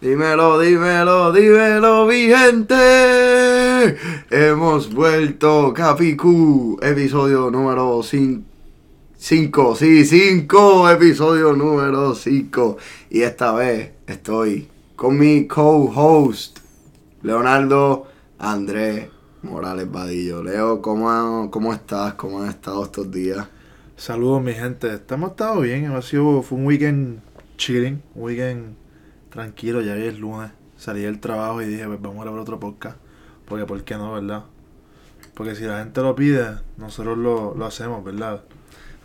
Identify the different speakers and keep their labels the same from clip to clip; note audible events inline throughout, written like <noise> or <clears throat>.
Speaker 1: Dímelo, dímelo, dímelo, mi gente. Hemos vuelto, Capicu, episodio número 5. Sí, 5, episodio número 5. Y esta vez estoy con mi co-host, Leonardo Andrés Morales Vadillo. Leo, ¿cómo, ¿cómo estás? ¿Cómo has estado estos días?
Speaker 2: Saludos, mi gente. Estamos estado bien. Ha sido, fue un weekend chilling, un weekend tranquilo. Ya hoy es lunes. Salí del trabajo y dije, pues vamos a ver otro podcast. Porque, ¿por qué no, verdad? Porque si la gente lo pide, nosotros lo, lo hacemos, ¿verdad?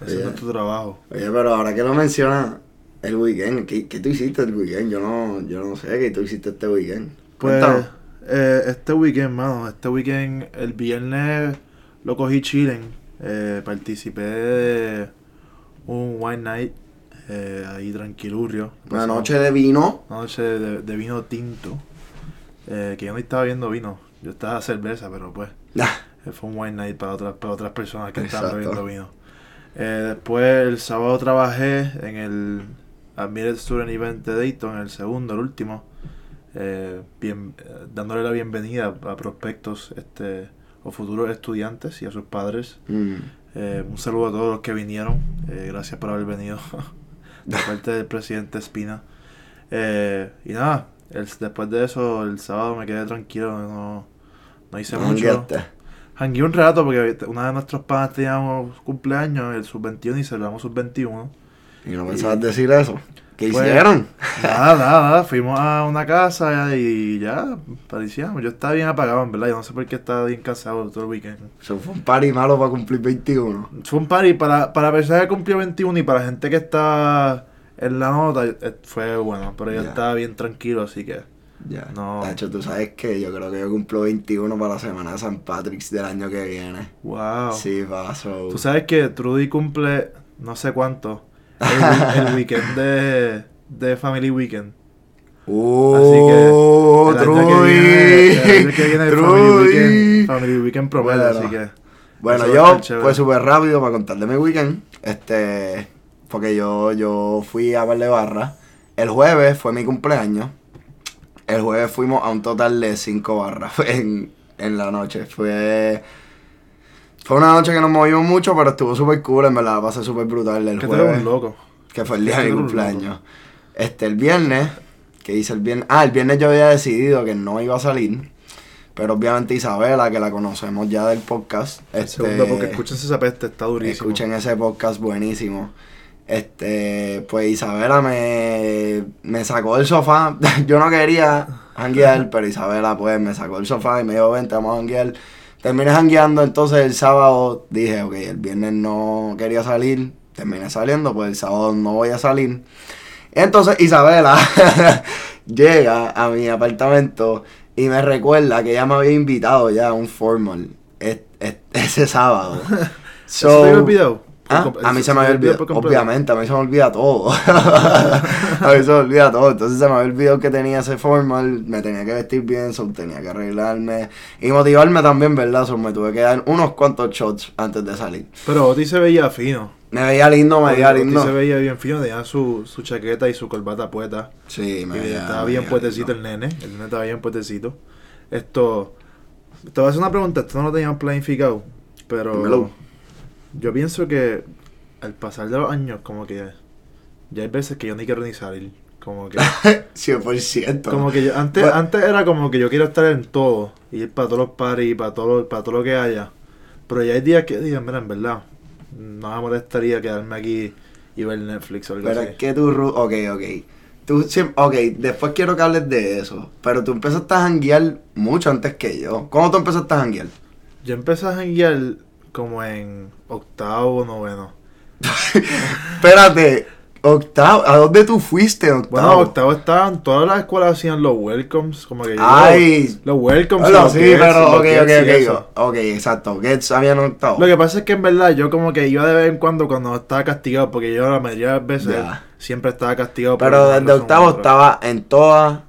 Speaker 2: Ese es nuestro trabajo.
Speaker 1: Oye, pero ahora que lo mencionas, el weekend, ¿qué, qué tú hiciste el weekend? Yo no, yo no sé qué tú hiciste este weekend.
Speaker 2: Pues, eh, este weekend, mano, este weekend, el viernes lo cogí chilling. Eh, participé de un White Night eh, ahí tranquilurrio.
Speaker 1: Una noche de vino.
Speaker 2: Una noche de, de vino tinto. eh, que yo no estaba viendo vino. Yo estaba cerveza, pero pues eh, fue un wine night para otras, para otras personas que estaban bebiendo vino. Eh, después el sábado trabajé en el Admitted Student Event de Dayton, el segundo, el último. eh, bien, dándole la bienvenida a prospectos este, o futuros estudiantes y a sus padres.
Speaker 1: mm,
Speaker 2: Eh, un saludo a todos los que vinieron. eh, gracias por haber venido. <laughs> de parte del presidente Espina. Eh, y nada, el- después de eso, el sábado me quedé tranquilo. No, no hice mucho. Hangué un rato porque una de nuestros panas tenía un cumpleaños, el sub-21, y celebramos sub-21.
Speaker 1: ¿Y no pensabas decir eso? ¿Qué
Speaker 2: Pues-
Speaker 1: hicieron?
Speaker 2: Nada, nada, nada, fuimos a una casa y ya, parecíamos. Yo estaba bien apagado, en verdad. Yo no sé por qué estaba bien cansado todo el weekend.
Speaker 1: Eso fue un party malo para cumplir 21.
Speaker 2: Fue un party para, para personas que cumplió 21 y para gente que está en la nota, eh, fue bueno. Pero yo
Speaker 1: Ya.
Speaker 2: estaba bien tranquilo, así que.
Speaker 1: Ya.
Speaker 2: No.
Speaker 1: De hecho, tú sabes que yo creo que yo cumplo 21 para la semana de San Patrick's del año que viene.
Speaker 2: Wow.
Speaker 1: Sí, paso.
Speaker 2: Tú sabes que Trudy cumple no sé cuánto. El, el <laughs> weekend de, de Family Weekend.
Speaker 1: ¡Oh,
Speaker 2: el año que viene, el año que viene el Family. Weekend, Family Weekend promedio,
Speaker 1: Bueno.
Speaker 2: así que.
Speaker 1: Bueno, yo,
Speaker 2: chévere.
Speaker 1: pues súper rápido para contar de mi weekend. Este, porque yo, yo fui a verle barra. El jueves fue mi cumpleaños. El jueves fuimos a un total de cinco barras <laughs> en, en la noche. Fue. Fue una noche que nos movimos mucho, pero estuvo súper cool, en verdad, la pasé súper brutal el
Speaker 2: Que
Speaker 1: jueves.
Speaker 2: un loco.
Speaker 1: Que fue el día de mi cumpleaños. Este, el viernes, que hice el viernes. Ah, el viernes yo había decidido que no iba a salir. Pero obviamente Isabela, que la conocemos ya del podcast.
Speaker 2: El
Speaker 1: Este,
Speaker 2: segundo, porque escúchense esa peste, está durísimo.
Speaker 1: Escuchen ese podcast buenísimo. Este, pues Isabela me, me sacó del sofá. <laughs> Yo no quería janguear, pero Isabela pues me sacó del sofá y me dijo, vente, vamos a janguear. Terminé jangueando, entonces el sábado dije, ok, el viernes no quería salir, terminé saliendo, pues el sábado no voy a salir. Entonces Isabela <laughs> llega a mi apartamento y me recuerda que ella me había invitado ya a un formal es- es- <laughs> ese sábado. <laughs> Ah, a mí se me había olvidado, obviamente, a mí se me olvida todo. <laughs> a mí se me olvida todo. Entonces se me había olvidado que tenía ese formal, me tenía que vestir bien, so, tenía que arreglarme y motivarme también, ¿verdad? So, me tuve que dar unos cuantos shots antes de salir.
Speaker 2: Pero Oti se veía fino.
Speaker 1: Me veía lindo, me veía
Speaker 2: Oti
Speaker 1: lindo.
Speaker 2: se veía bien fino, tenía su, su chaqueta y su corbata puesta.
Speaker 1: Sí, me
Speaker 2: Y
Speaker 1: veía
Speaker 2: estaba bien puestecito el nene. El nene estaba bien puestecito. Esto. Te voy a hacer una pregunta. Esto no lo teníamos planificado. Pero.
Speaker 1: Dímelo.
Speaker 2: Yo pienso que al pasar de los años, como que. Ya hay veces que yo ni quiero ni salir. Como que. <laughs>
Speaker 1: 100%.
Speaker 2: como que yo, antes,
Speaker 1: Bueno.
Speaker 2: antes era como que yo quiero estar en todo. Ir para todos los parties, para todo, para todo lo que haya. Pero ya hay días que digan, mira, en verdad. No me molestaría quedarme aquí y ver Netflix o algo
Speaker 1: Pero
Speaker 2: así.
Speaker 1: es que tú, ok, ok. Tú ok, después quiero que hables de eso. Pero tú empezaste a janguear mucho antes que yo. ¿Cómo tú empezaste a janguear?
Speaker 2: Yo empecé a janguear como en octavo o noveno. <laughs>
Speaker 1: Espérate, octavo, ¿a dónde tú fuiste en
Speaker 2: Bueno,
Speaker 1: octavo?
Speaker 2: octavo estaban, todas las escuelas hacían los welcomes, como que yo-
Speaker 1: Ay.
Speaker 2: los welcomes.
Speaker 1: Bueno,
Speaker 2: los
Speaker 1: sí,
Speaker 2: gets,
Speaker 1: pero
Speaker 2: los
Speaker 1: ok,
Speaker 2: gets
Speaker 1: ok, ok. Ok, exacto. Gets habían octavo.
Speaker 2: Lo que pasa es que en verdad yo como que iba de vez en cuando cuando estaba castigado, porque yo la mayoría de las veces siempre estaba castigado.
Speaker 1: Pero desde octavo estaba en todas.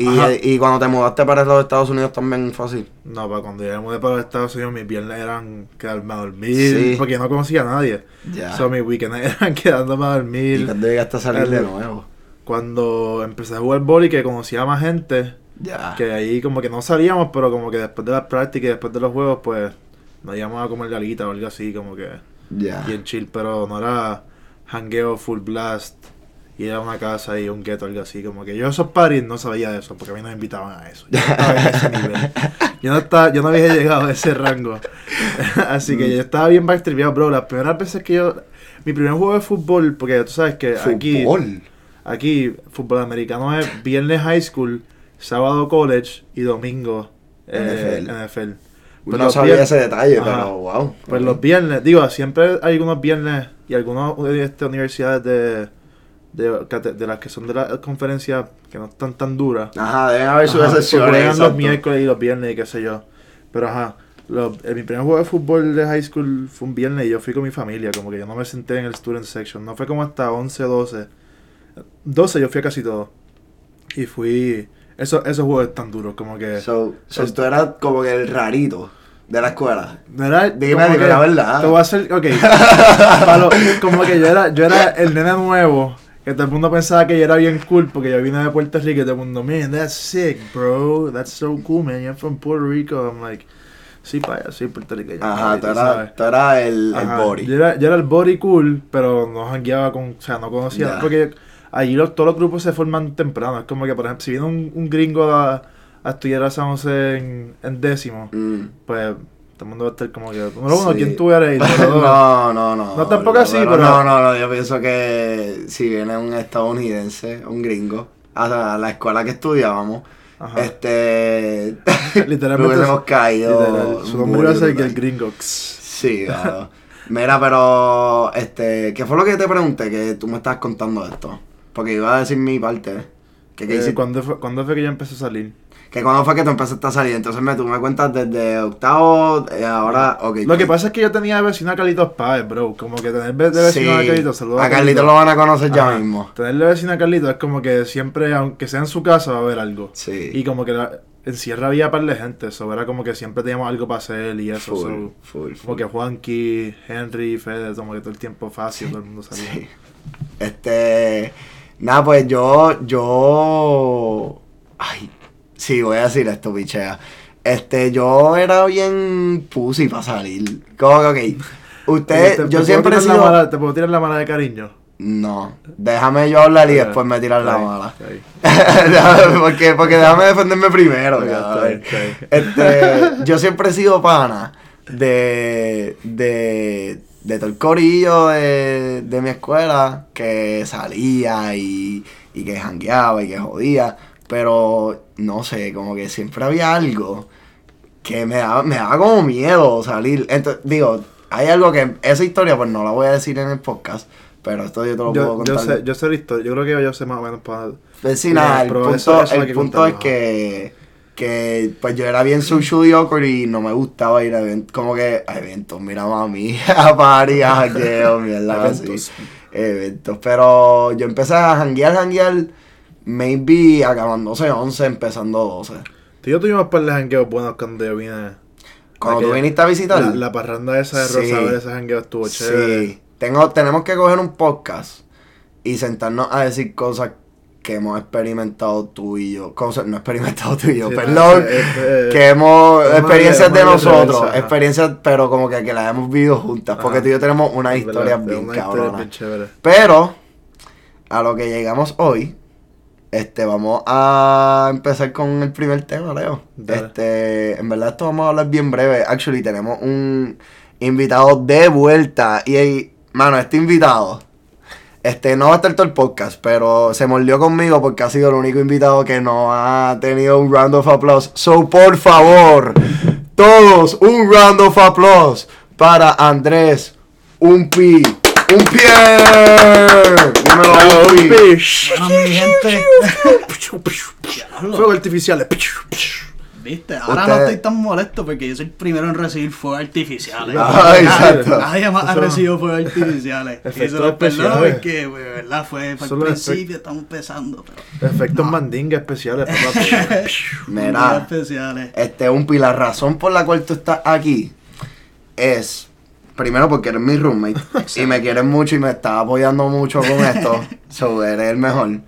Speaker 1: Y,
Speaker 2: Ajá.
Speaker 1: y cuando te mudaste para los Estados Unidos también así.
Speaker 2: No, para cuando yo me mudé para los Estados Unidos, mis viernes eran quedarme a dormir,
Speaker 1: Sí.
Speaker 2: porque yo no conocía a nadie.
Speaker 1: Ya.
Speaker 2: So, mis weekends <laughs> eran quedándome a
Speaker 1: ¿Y
Speaker 2: dormir.
Speaker 1: cuando llegaste a salir
Speaker 2: El-
Speaker 1: de nuevo?
Speaker 2: cuando empecé a jugar boli que conocía a más gente,
Speaker 1: Ya.
Speaker 2: que ahí como que no salíamos, pero como que después de las prácticas y después de los juegos, pues nos íbamos a comer galita o algo así, como que
Speaker 1: Ya.
Speaker 2: bien chill, pero no era hangueo full blast, ir a una casa y un gueto algo así, como que yo esos parties no sabía de eso, porque a mí no me invitaban a eso. Yo no estaba en ese nivel. <laughs> Yo no, estaba, yo no había llegado a ese rango. <laughs> así que yo estaba bien backtripeado, bro. Las primeras veces que yo... Mi primer juego de fútbol, porque tú sabes que aquí...
Speaker 1: Fútbol.
Speaker 2: Aquí, fútbol americano es viernes high school, sábado college y domingo eh,
Speaker 1: NFL.
Speaker 2: NFL.
Speaker 1: No
Speaker 2: Pues los
Speaker 1: sabía ese detalle,
Speaker 2: Ajá.
Speaker 1: pero wow.
Speaker 2: Pues los viernes, digo, siempre hay algunos viernes y algunas este, universidades de, de, de las que son de la conferencia que no están tan duras.
Speaker 1: Ajá, deben haber sus excepciones.
Speaker 2: los miércoles y los viernes y qué sé yo. Pero ajá, eh, mi primer juego de fútbol de high school fue un viernes y yo fui con mi familia, como que yo no me senté en el student section. No fue como hasta 11, 12. 12 yo fui a casi todo. Y fui... Eso, esos juegos tan duros, como que...
Speaker 1: So, so tú eras como que el rarito de la escuela.
Speaker 2: No era
Speaker 1: Dime, dime
Speaker 2: que-
Speaker 1: la verdad.
Speaker 2: Te voy a hacer, ok. <laughs> Pa' lo- como que yo era, yo era el nene nuevo. Que todo el mundo pensaba que yo era bien cool porque yo vine de Puerto Rico y todo el mundo, man, that's sick, bro. That's so cool, man. You're from Puerto Rico. I'm like, sí, para soy puertorriqueño.
Speaker 1: Ajá, tú eras, tú eras el, el body.
Speaker 2: Yo era, yo era el body cool, pero no jangueaba con, o sea, no conocía.
Speaker 1: Ya.
Speaker 2: Porque allí los, todos los grupos se forman temprano. Es como que, por ejemplo, si viene un, un gringo a, a estudiar a San José en, en décimo,
Speaker 1: Mm.
Speaker 2: pues todo el mundo va a estar como que, número uno,
Speaker 1: Sí.
Speaker 2: ¿quién tú eres? <laughs>
Speaker 1: No, no, no.
Speaker 2: No, tampoco así, pero-
Speaker 1: No, no, no. Yo pienso que si viene un estadounidense, un gringo, a la, escuela que estudiábamos,
Speaker 2: Ajá.
Speaker 1: este. <laughs>
Speaker 2: Literalmente,
Speaker 1: hubiésemos caído.
Speaker 2: literal, su nombre iba a ser que el gringo.
Speaker 1: Sí, claro. Mira, pero. Este. ¿Qué fue lo que te pregunté? Que tú me estabas contando esto. Porque iba a decir mi parte. Que, que,
Speaker 2: Eh, ¿cuándo, fue, ¿Cuándo fue que yo empecé a salir?
Speaker 1: Que cuando fue que tú empezaste a salir. Entonces me, tú me cuentas desde octavo, eh, ahora. ok.
Speaker 2: Lo que pasa es que yo tenía de vecino a Carlitos Páez, bro. Como que tener de vecino a
Speaker 1: Sí,
Speaker 2: Carlitos, saludos
Speaker 1: a Carlitos lo van a conocer ya mismo.
Speaker 2: Tener de vecino a Carlitos es como que siempre, aunque sea en su casa, va a haber algo.
Speaker 1: Sí.
Speaker 2: Y como que la, en Sierra había par de gente, eso era como que siempre teníamos algo para hacer y eso.
Speaker 1: Full,
Speaker 2: so,
Speaker 1: full,
Speaker 2: como que Juanqui, Henry, Fede, como que todo el tiempo fácil, todo el mundo salía.
Speaker 1: Sí. Este. Nada, pues yo. Yo. Ay. Sí, voy a decir esto, pichea. Este, yo era bien pussy para salir. Como que, ok. <laughs> Usted,
Speaker 2: ¿te-
Speaker 1: yo siempre he sido.
Speaker 2: mala- ¿Te puedo tirar la mala de cariño?
Speaker 1: No. Déjame yo hablar y después me tirar la mala.
Speaker 2: ok. <laughs>
Speaker 1: porque, porque déjame defenderme primero. Cabrón. Este, yo siempre he sido pana de, de, de todo el corillo de, de mi escuela que salía y, y que jangueaba y que jodía. Pero no sé, como que siempre había algo que me daba, me daba como miedo salir. Entonces, digo, hay algo que esa historia pues no la voy a decir en el podcast, pero esto yo te lo puedo
Speaker 2: Yo,
Speaker 1: contar.
Speaker 2: yo sé, yo sé la historia, yo creo que yo sé más o menos para...
Speaker 1: Pues sí, nada, el
Speaker 2: Pero
Speaker 1: punto,
Speaker 2: eso- eso
Speaker 1: el
Speaker 2: que
Speaker 1: punto es que, que pues yo era bien socially awkward y no me gustaba ir a eventos, como que a eventos, mira mami, <laughs> a party, a jangueo, mierda así.
Speaker 2: Eventos.
Speaker 1: Eventos, pero yo empecé a janguear, janguear, maybe acabándose 11, empezando 12.
Speaker 2: Tú y yo tuvimos par de jangueos buenos cuando yo vine.
Speaker 1: Cuando tú viniste a visitar.
Speaker 2: La, la parranda esa de
Speaker 1: Sí.
Speaker 2: Rosabel, ese jangueo estuvo chévere.
Speaker 1: Sí, tengo, tenemos que coger un podcast y sentarnos a decir cosas que hemos experimentado tú y yo. Cosas, no experimentado tú y yo,
Speaker 2: Sí,
Speaker 1: perdón.
Speaker 2: sí,
Speaker 1: que hemos, experiencias de nosotros, experiencias, pero como que, que las hemos vivido juntas, porque tú y yo tenemos
Speaker 2: una historia bien chévere.
Speaker 1: Pero, a lo que llegamos hoy, este, vamos a empezar con el primer tema, Leo.
Speaker 2: Dale.
Speaker 1: Este, en verdad esto vamos a hablar bien breve. Actually, tenemos un invitado de vuelta. Y, y, mano, este invitado, este, no va a estar todo el podcast, pero se mordió conmigo porque ha sido el único invitado que no ha tenido un round of applause. So, por favor, todos, un round of applause para Andrés Umpi. Un pie. Dímelo, Umpi.
Speaker 3: Bueno, mi gente.
Speaker 2: Fuego artificiales.
Speaker 3: ¿Viste? Ahora
Speaker 1: Usted-
Speaker 3: no estoy tan molesto porque yo soy el primero en recibir fuegos artificiales. Nadie-
Speaker 1: exacto.
Speaker 3: Nadie más ha recibido fuegos artificiales. Y
Speaker 2: Efectos
Speaker 3: se los perdono
Speaker 2: especiales.
Speaker 3: porque, pues, de verdad, fue fue al
Speaker 2: Solo
Speaker 3: principio, estamos empezando. Pero
Speaker 2: Efectos
Speaker 3: No.
Speaker 2: mandinga especiales, <laughs> papá.
Speaker 1: Mira,
Speaker 3: especiales.
Speaker 1: este Umpi, la razón por la cual tú estás aquí es primero porque eres mi roommate <laughs> y me quieres mucho y me estás apoyando mucho con esto. <laughs> so, eres el mejor.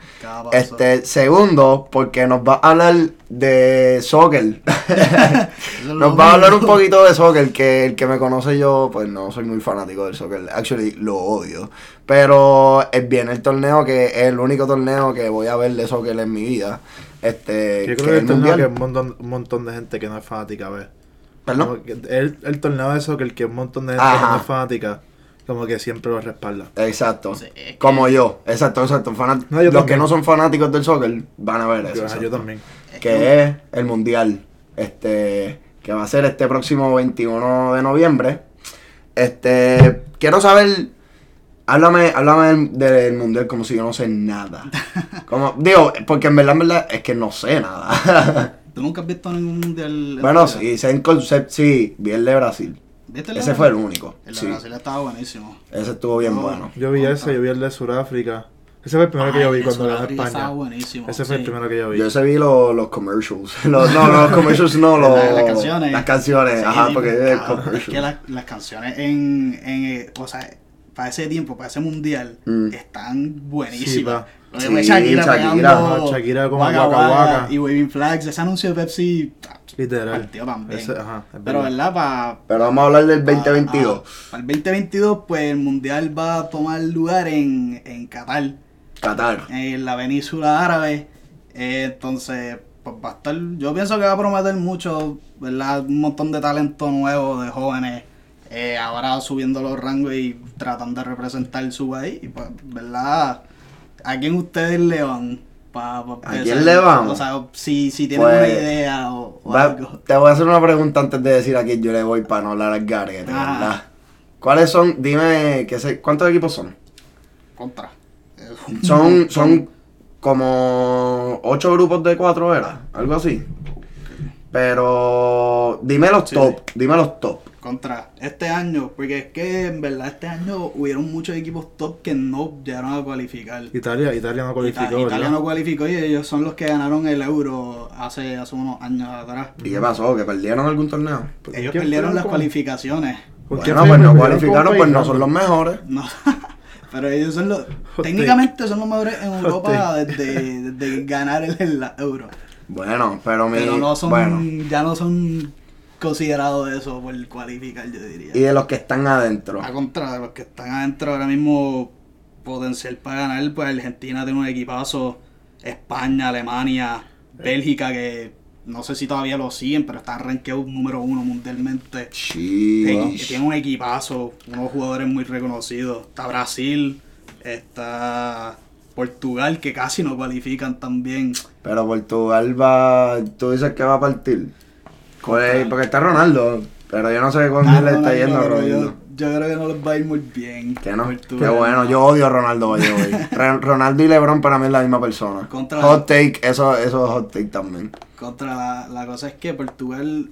Speaker 1: Este, segundo, porque nos va a hablar de soccer. <laughs> Nos va a hablar un poquito de soccer, que el que me conoce yo, pues no soy muy fanático del soccer. Actually, lo odio. Pero es bien el torneo que es el único torneo que voy a ver de soccer en mi vida. Este,
Speaker 2: Yo
Speaker 1: que
Speaker 2: creo que
Speaker 1: es
Speaker 2: el torneo que un montón, un montón de gente que no es fanática ve.
Speaker 1: ¿Perdón?
Speaker 2: Como que El, el torneo de eso que el que un montón de gente no es fanática, como que siempre lo respalda.
Speaker 1: Exacto.
Speaker 3: Sí, es que-
Speaker 1: Como yo. Exacto, exacto. Fanat-
Speaker 2: No, yo
Speaker 1: Los
Speaker 2: también.
Speaker 1: que no son fanáticos del soccer van a ver eso.
Speaker 2: Yo,
Speaker 1: exacto.
Speaker 2: yo también.
Speaker 1: que es el mundial este que va a ser este próximo 21 de noviembre este quiero saber háblame háblame del, del mundial como si yo no sé nada <laughs> como digo porque en verdad en verdad es que no sé nada <laughs>
Speaker 3: ¿Tú nunca has visto ningún mundial? en
Speaker 1: bueno sí en concept sí vi el de Brasil
Speaker 3: ¿Viste el de
Speaker 1: ese
Speaker 3: Brasil?
Speaker 1: fue el único
Speaker 3: El de
Speaker 1: sí
Speaker 3: Brasil estaba buenísimo.
Speaker 1: ese estuvo bien
Speaker 3: No,
Speaker 1: bueno
Speaker 2: Yo vi ese, yo vi el de Sudáfrica. Ese fue el primero que yo vi cuando
Speaker 3: Sudáfrica
Speaker 2: España.
Speaker 3: Estaba buenísimo.
Speaker 2: Ese fue el primero que yo vi.
Speaker 1: yo ese vi los, los commercials <laughs> los, no no, los <laughs> commercials no los
Speaker 3: Las- las canciones.
Speaker 1: las canciones
Speaker 3: Sí,
Speaker 1: ajá
Speaker 3: sí,
Speaker 1: porque es
Speaker 3: cabrón, es
Speaker 1: commercial
Speaker 3: que las, las canciones en, en, eh, o sea, para ese tiempo, para ese mundial,
Speaker 1: Mm.
Speaker 3: están buenísimas.
Speaker 1: Sí,
Speaker 3: Shakira,
Speaker 1: Shakira,
Speaker 2: ajá, Shakira como
Speaker 3: Waka
Speaker 2: Waka
Speaker 3: y Waving Flags, ese anuncio de Pepsi,
Speaker 2: Literal.
Speaker 3: partió también.
Speaker 2: Ese, ajá, es
Speaker 3: pero
Speaker 2: verdad.
Speaker 1: pero vamos a hablar del 2022
Speaker 3: para el 2022, pues el mundial va a tomar lugar en, en Qatar.
Speaker 1: Qatar
Speaker 3: en la península árabe. Eh, entonces, pues va a estar. Yo pienso que va a prometer mucho, ¿verdad? Un montón de talento nuevo, de jóvenes. eh, ahora subiendo los rangos y tratando de representar su país. Y pues, ¿verdad? ¿A quién ustedes le van? Pa, pa
Speaker 1: ¿A quién le vamos?
Speaker 3: O sea, si, si tienen
Speaker 1: Pues,
Speaker 3: una idea o, o
Speaker 1: Va-
Speaker 3: algo.
Speaker 1: te voy a hacer una pregunta antes de decir a quién yo le voy para no hablar al garete,
Speaker 3: Ah.
Speaker 1: ¿verdad? ¿Cuáles son? Dime, ¿qué sé, ¿cuántos equipos son?
Speaker 3: Contra.
Speaker 1: Son, <laughs> son como ocho grupos de cuatro, ¿era? Algo así. Pero dime los
Speaker 3: Sí,
Speaker 1: top, dime los top.
Speaker 3: Contra este año, porque es que en verdad este año hubieron muchos equipos top que no llegaron a cualificar.
Speaker 2: Italia, Italia no cualificó,
Speaker 3: Ita- Italia
Speaker 2: ¿verdad?
Speaker 3: no cualificó y ellos son los que ganaron el euro hace, hace unos años atrás.
Speaker 1: ¿Y qué pasó? ¿Que perdieron algún torneo?
Speaker 3: Ellos
Speaker 2: ¿Quién
Speaker 3: perdieron las
Speaker 2: con-
Speaker 3: cualificaciones.
Speaker 2: ¿Con quién
Speaker 1: Bueno, pues no
Speaker 2: con
Speaker 1: cualificaron, pues no son los mejores.
Speaker 3: No, <laughs> pero ellos son los.
Speaker 2: Hot
Speaker 3: técnicamente son los mejores en Europa desde, desde ganar el, el euro.
Speaker 1: Bueno, pero mi...
Speaker 3: Pero no son,
Speaker 1: Bueno,
Speaker 3: ya no son considerados eso por cualificar, yo diría.
Speaker 1: y de los que están adentro.
Speaker 3: A contra de los que están adentro ahora mismo, potencial para ganar, pues Argentina tiene un equipazo, España, Alemania, Bélgica, que no sé si todavía lo siguen, pero están rankeados número uno mundialmente.
Speaker 1: Sí.
Speaker 3: Eh, tiene un equipazo, unos jugadores muy reconocidos. Está Brasil, está Portugal, que casi no cualifican también.
Speaker 1: Pero Portugal va. Tú dices que va a partir. Pues, porque está Ronaldo. Pero yo no sé con
Speaker 3: Ah,
Speaker 1: quién le está yendo a Ronaldo.
Speaker 3: yo, yo creo que no les va a ir muy bien.
Speaker 1: Que no. Qué bueno. Yo odio a Ronaldo, <laughs> Ronaldo y LeBron para mí es la misma persona.
Speaker 3: Contra-
Speaker 1: Hot take, eso, eso es hot take también.
Speaker 3: Contra la, la cosa es que Portugal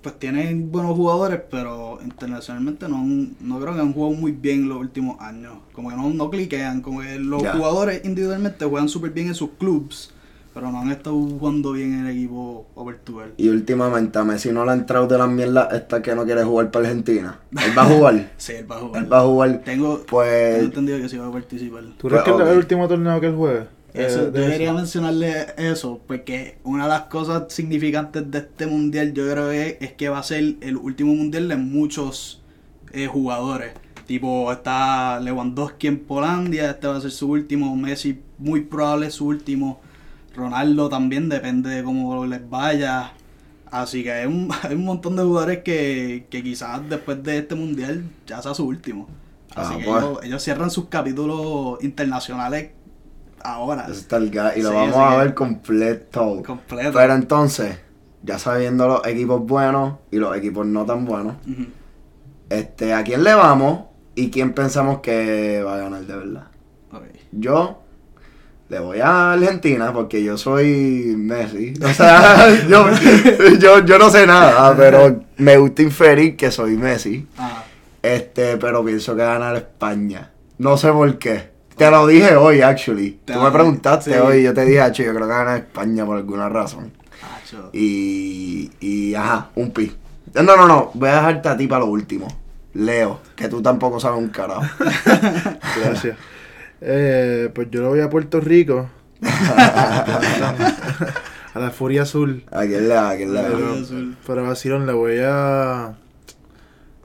Speaker 3: pues tiene buenos jugadores, pero internacionalmente no, no creo que han jugado muy bien los últimos años. Como que no, no cliquean, como que los jugadores individualmente juegan súper bien en sus clubs, pero no han estado jugando bien en el equipo Portugal.
Speaker 1: Y últimamente a Messi no le ha entrado de las mierdas esta que no quiere jugar para Argentina. Él va a jugar. <laughs>
Speaker 3: Sí, él va a jugar.
Speaker 1: Él va a jugar.
Speaker 3: Tengo,
Speaker 1: Pues-
Speaker 3: tengo entendido que sí va a participar.
Speaker 2: ¿Tú crees
Speaker 1: Pues,
Speaker 2: que es
Speaker 1: ok.
Speaker 2: el último torneo que él juegue?
Speaker 3: Eso,
Speaker 2: Eh,
Speaker 3: yo
Speaker 2: de
Speaker 3: quería
Speaker 2: eso.
Speaker 3: mencionarle eso, porque una de las cosas significantes de este mundial, yo creo que es que va a ser el último mundial de muchos eh, jugadores. Tipo, está Lewandowski en Polandia, este va a ser su último, Messi muy probable su último, Ronaldo también, depende de cómo les vaya. Así que hay un, <laughs> hay un montón de jugadores que, que quizás después de este mundial ya sea su último. Así
Speaker 1: Ah,
Speaker 3: que
Speaker 1: pues.
Speaker 3: ellos, ellos cierran sus capítulos internacionales ahora.
Speaker 1: Está el y lo
Speaker 3: Sí,
Speaker 1: vamos
Speaker 3: así
Speaker 1: a ver completo.
Speaker 3: Completo.
Speaker 1: Pero entonces, ya sabiendo los equipos buenos y los equipos no tan buenos, este, ¿a quién le vamos y quién pensamos que va a ganar de verdad? Yo le voy a Argentina porque yo soy Messi. <laughs> O sea, <laughs> yo, yo, yo no sé nada, <laughs> pero me gusta inferir que soy Messi.
Speaker 3: Ajá.
Speaker 1: Este, pero pienso que ganar España. No sé por qué. Te lo dije hoy, actually.
Speaker 3: Te
Speaker 1: Tú me preguntaste
Speaker 3: sí.
Speaker 1: hoy y yo te dije, "Acho, yo creo que va a ganar España por alguna razón.
Speaker 3: Acho.
Speaker 1: Y, y ajá, un pi. No, no, no, voy a dejarte a ti para lo último. Leo, que tú tampoco sabes un carajo.
Speaker 2: Gracias. Eh, pues yo lo voy a Puerto Rico. <laughs> a la Furia Azul.
Speaker 1: ¿A quién le da? ¿A quién le da?
Speaker 2: Pero,
Speaker 3: Furia Azul.
Speaker 2: pero vacilón le voy a.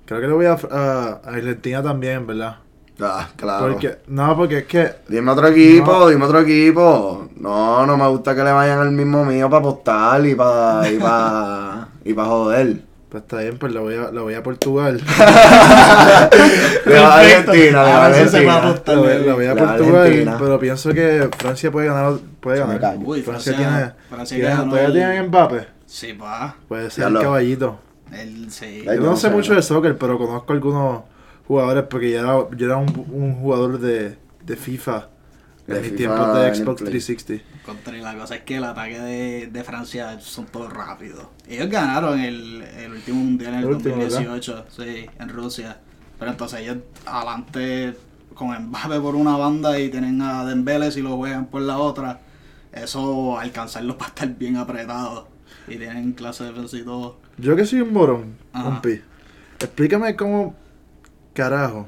Speaker 2: Creo que le voy a, a, a Argentina también, ¿verdad?
Speaker 1: Ah, claro.
Speaker 2: Porque, no, porque es que.
Speaker 1: Dime otro equipo,
Speaker 2: No.
Speaker 1: dime otro equipo. No, no me gusta que le vayan al mismo mío para apostar y para y pa, y pa joder.
Speaker 2: Pues está bien, pues le voy a, le voy a Portugal. <laughs>
Speaker 1: Le va a Argentina, le va a
Speaker 3: va
Speaker 1: Argentina.
Speaker 2: Le voy, a
Speaker 1: La
Speaker 2: Portugal, pero pienso que Francia puede ganar. Puede ganar.
Speaker 3: Uy,
Speaker 2: Francia,
Speaker 3: Francia-
Speaker 2: tiene.
Speaker 3: Francia
Speaker 2: tiene-
Speaker 3: ganó
Speaker 2: todavía
Speaker 3: el-
Speaker 2: tienen Mbappé.
Speaker 3: Sí, pa.
Speaker 2: Puede ser el caballito.
Speaker 3: Sí.
Speaker 2: Yo no sé mucho de soccer, pero conozco algunos jugadores porque yo era, yo era un, un jugador de, de FIFA. En
Speaker 1: De
Speaker 2: mis tiempos de Xbox
Speaker 1: Play.
Speaker 2: 360.
Speaker 3: Contra y la cosa es que el ataque de, de Francia son todos rápidos. Ellos ganaron el, el último mundial en el,
Speaker 2: El último,
Speaker 3: 2018, sí, en Rusia. Pero entonces ellos adelante con Mbappé por una banda y tienen a Dembélé si lo juegan por la otra. Eso alcanzarlos para estar bien apretados. Y tienen clase de defensa y todo.
Speaker 2: Yo que soy un morón, un pi. Explícame cómo carajo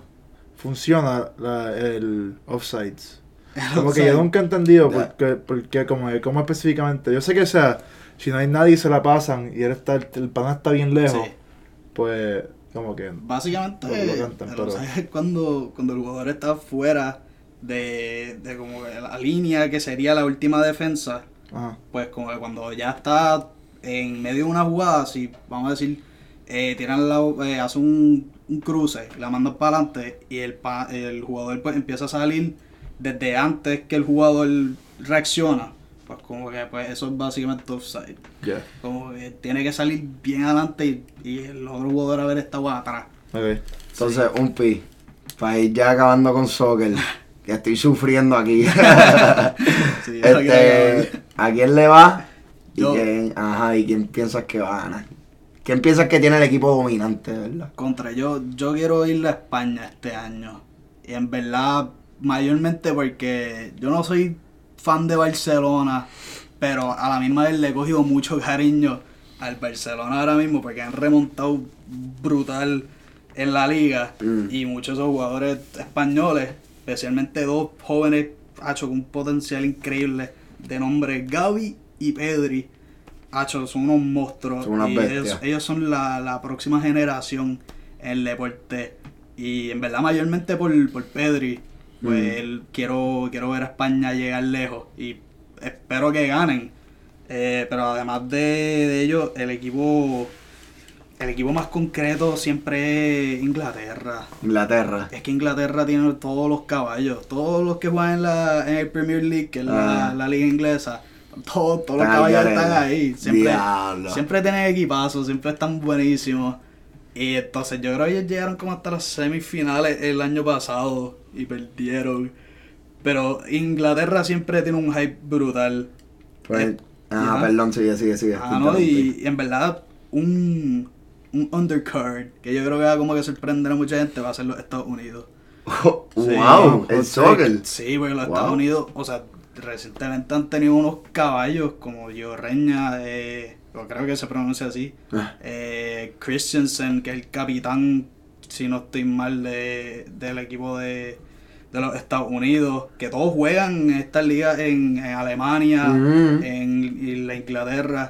Speaker 2: funciona la- el offsides. <laughs> Como que yo nunca he entendido
Speaker 1: Ya.
Speaker 2: por qué, por qué, como, cómo específicamente. Yo sé que o sea, si no hay nadie y se la pasan y él está, el pana está bien lejos,
Speaker 3: Sí.
Speaker 2: pues como que
Speaker 3: Básicamente,
Speaker 2: lo cantan,
Speaker 3: el
Speaker 2: pero-
Speaker 3: offside es <laughs> cuando, cuando el jugador está fuera de, de como la línea que sería la última defensa,
Speaker 2: ajá,
Speaker 3: pues como que cuando ya está en medio de una jugada, si vamos a decir, eh, tiran la, eh, hace un, un cruce, la mandan para adelante y el, pa- el jugador pues empieza a salir desde antes que el jugador reacciona, pues como que pues eso es básicamente offside.
Speaker 2: ya.
Speaker 3: Como que tiene que salir bien adelante y, y el otro jugador haber estado atrás.
Speaker 2: Ok.
Speaker 1: Entonces, un pi. Para ir ya acabando con soccer. Que estoy sufriendo aquí. <laughs>
Speaker 3: Sí, <laughs>
Speaker 1: este, ¿A quién le va? ¿Y
Speaker 3: Yo.
Speaker 1: quién, ajá, ¿y quién piensas que va a ganar? ¿Quién piensas que tiene el equipo dominante, verdad?
Speaker 3: Contra yo, yo quiero ir a España este año. Y en verdad, mayormente porque yo no soy fan de Barcelona, pero a la misma vez le he cogido mucho cariño al Barcelona ahora mismo porque han remontado brutal en la liga.
Speaker 1: Mm.
Speaker 3: Y muchos de esos jugadores españoles, especialmente dos jóvenes, hacho, con un potencial increíble, de nombre Gaby y Pedri. Hacho, son unos monstruos.
Speaker 1: Son unas
Speaker 3: y ellos son la, la próxima generación en el deporte. Y en verdad, mayormente por, por Pedri, pues él- quiero, quiero ver a España llegar lejos. Y espero que ganen. Eh, pero además de, de ello, el equipo. El equipo más concreto siempre es Inglaterra.
Speaker 1: Inglaterra.
Speaker 3: Es que Inglaterra tiene todos los caballos. Todos los que juegan en, la, en el Premier League, que es la,
Speaker 1: Ah.
Speaker 3: la liga inglesa. Todos, todos los caballos están ahí. Siempre,
Speaker 1: Diablo.
Speaker 3: siempre tienen equipazos, siempre están buenísimos. Y entonces yo creo que ellos llegaron como hasta las semifinales el año pasado y perdieron. Pero Inglaterra siempre tiene un hype brutal.
Speaker 1: Pues,
Speaker 3: Eh,
Speaker 1: ah,
Speaker 3: ya.
Speaker 1: perdón, sigue, sigue, sigue.
Speaker 3: Ah, ¿no? Y, en verdad, un, un undercard que yo creo que va como que sorprender a mucha gente va a ser los Estados Unidos.
Speaker 1: Oh, <laughs>
Speaker 3: Sí,
Speaker 1: wow, el soccer.
Speaker 3: Sí, porque los
Speaker 1: Wow.
Speaker 3: Estados Unidos, o sea, recientemente han tenido unos caballos como Gio Reña, eh, o creo que se pronuncia así,
Speaker 1: Ah,
Speaker 3: eh, Christensen, que es el capitán, si no estoy mal, de, del equipo de, de los Estados Unidos, que todos juegan en estas ligas en, en Alemania,
Speaker 1: Mm.
Speaker 3: en, en la Inglaterra,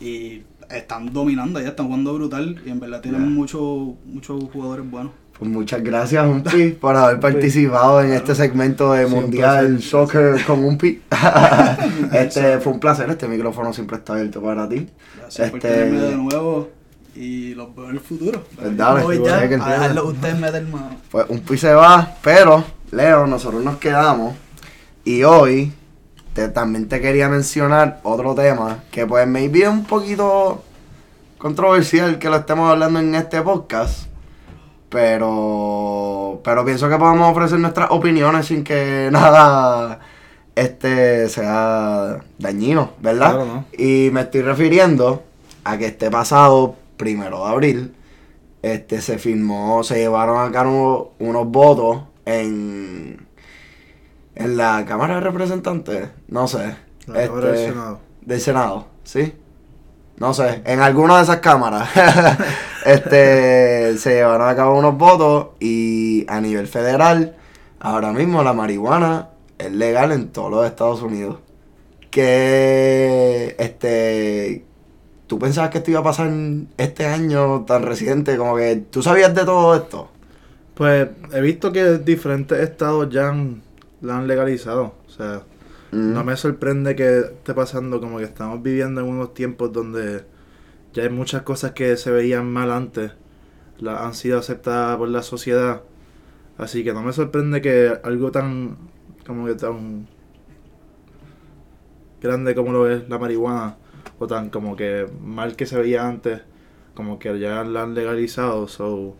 Speaker 3: y están dominando, ya están jugando brutal, y en verdad tienen muchos muchos jugadores buenos.
Speaker 1: Pues muchas gracias, Umpi, por haber <laughs> participado en este segmento de
Speaker 2: Sí, un
Speaker 1: Mundial
Speaker 2: placer.
Speaker 1: Soccer con Umpi. <laughs> <laughs> este fue un placer, este micrófono siempre está abierto para ti.
Speaker 3: Gracias por
Speaker 1: Este-
Speaker 3: tenerme de nuevo y los veo en el futuro.
Speaker 1: Pues dale,
Speaker 3: voy ya
Speaker 1: que
Speaker 3: a ustedes meter mano.
Speaker 1: Pues Umpi se va, pero Leo, nosotros nos quedamos. Y hoy te, también te quería mencionar otro tema que pues maybe es un poquito controversial que lo estemos hablando en este podcast. Pero, pero pienso que podemos ofrecer nuestras opiniones sin que <laughs> nada este sea dañino, ¿verdad?
Speaker 2: Claro, ¿no?
Speaker 1: Y me estoy refiriendo a que este pasado primero de abril este se firmó, se llevaron a cabo unos votos en en la Cámara de Representantes, no sé,
Speaker 2: La Cámara del
Speaker 1: este,
Speaker 2: Senado.
Speaker 1: del Senado, ¿sí? No sé, en alguna de esas cámaras, <laughs> este, se llevaron a cabo unos votos y a nivel federal, ahora mismo la marihuana es legal en todos los Estados Unidos. Que, este, ¿tú pensabas que esto iba a pasar este año tan reciente? Como que, ¿tú sabías de todo esto?
Speaker 2: Pues he visto que diferentes estados ya han, la han legalizado. O sea,
Speaker 1: Mm.
Speaker 2: no me sorprende que esté pasando como que estamos viviendo en unos tiempos donde ya hay muchas cosas que se veían mal antes, la, han sido aceptadas por la sociedad. Así que no me sorprende que algo tan, como que tan grande como lo es la marihuana, o tan como que mal que se veía antes, como que ya la han legalizado. So,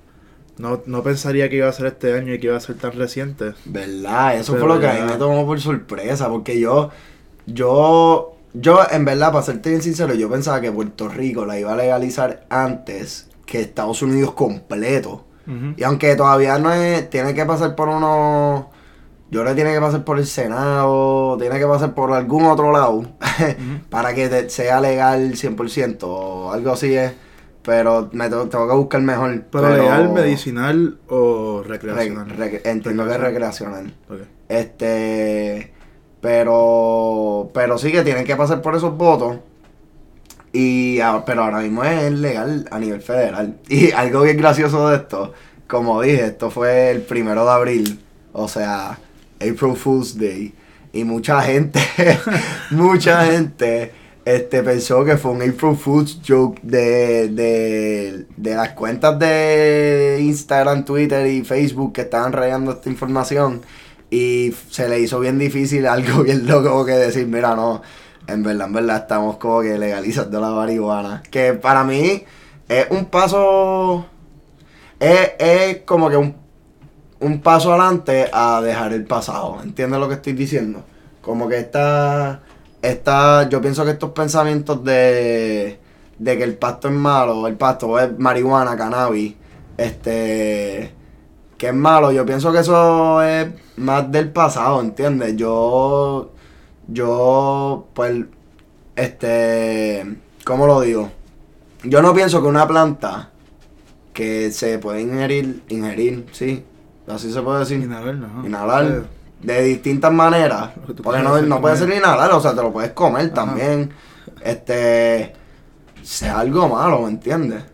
Speaker 2: no, no pensaría que iba a ser este año y que iba a ser tan reciente.
Speaker 1: ¿Verdad? Eso
Speaker 2: Pero
Speaker 1: fue lo que a mí me tomó por sorpresa, porque yo, yo, yo, en verdad, para serte bien sincero, yo pensaba que Puerto Rico la iba a legalizar antes que Estados Unidos completo. Y aunque todavía no es, tiene que pasar por unos, yo creo que tiene que pasar por el Senado, tiene que pasar por algún otro lado, <laughs> para que te- sea legal 100%, o algo así es, pero me tengo, tengo que buscar mejor.
Speaker 2: Pero, legal, medicinal o recreacional.
Speaker 1: Re- re- entiendo que es recreacional.
Speaker 2: Ok.
Speaker 1: Este. Pero. Pero sí que tienen que pasar por esos votos. Y, pero ahora mismo es legal a nivel federal. <laughs> Y algo bien gracioso de esto, como dije, esto fue el primero de abril. O sea, April Fool's Day. Y mucha gente, <laughs> mucha gente este, pensó que fue un April Fool's joke de, de, de las cuentas de Instagram, Twitter y Facebook que estaban rayando esta información. Y se le hizo bien difícil algo <laughs> bien loco que decir, mira, no, en verdad, en verdad estamos como que legalizando la marihuana. Que para mí es un paso, es, es como que un, un paso adelante a dejar el pasado. ¿Entiendes lo que estoy diciendo? Como que esta, esta yo pienso que estos pensamientos de, de que el pasto es malo, el pasto es marihuana, cannabis, este que es malo, yo pienso que eso es más del pasado, ¿entiendes? Yo, yo, pues, este, ¿cómo lo digo? Yo no pienso que una planta que se puede ingerir, ingerir, sí, así se puede decir,
Speaker 2: Inhalar, ¿no?
Speaker 1: inhalar de distintas maneras, porque
Speaker 2: puedes
Speaker 1: no,
Speaker 2: hacer
Speaker 1: no puede
Speaker 2: comer.
Speaker 1: ser inhalar, o sea, te lo puedes comer
Speaker 2: Ajá.
Speaker 1: también, este, sea algo malo, ¿me entiendes?